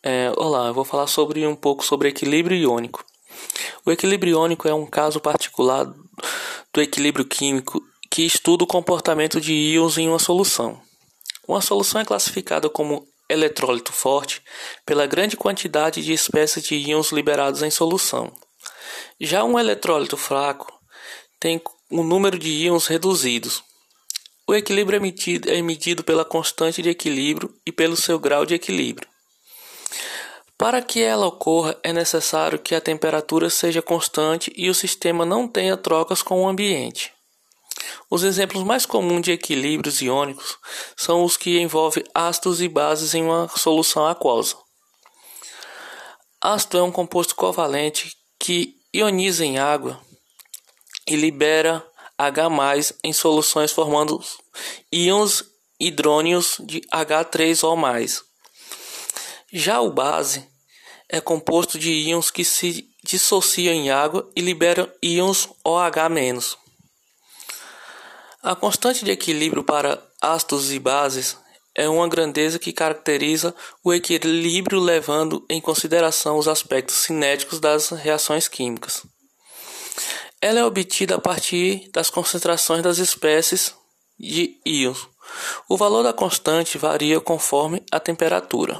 É, olá, eu vou falar sobre um pouco sobre equilíbrio iônico. O equilíbrio iônico é um caso particular do equilíbrio químico que estuda o comportamento de íons em uma solução. Uma solução é classificada como eletrólito forte pela grande quantidade de espécies de íons liberados em solução. Já um eletrólito fraco tem um número de íons reduzidos. O equilíbrio é medido, é medido pela constante de equilíbrio e pelo seu grau de equilíbrio. Para que ela ocorra, é necessário que a temperatura seja constante e o sistema não tenha trocas com o ambiente. Os exemplos mais comuns de equilíbrios iônicos são os que envolvem ácidos e bases em uma solução aquosa. Ácido é um composto covalente que ioniza em água e libera H+ em soluções formando íons hidrônios de H3O+. Já o base é composto de íons que se dissociam em água e liberam íons OH-. A constante de equilíbrio para ácidos e bases é uma grandeza que caracteriza o equilíbrio levando em consideração os aspectos cinéticos das reações químicas. Ela é obtida a partir das concentrações das espécies de íons. O valor da constante varia conforme a temperatura.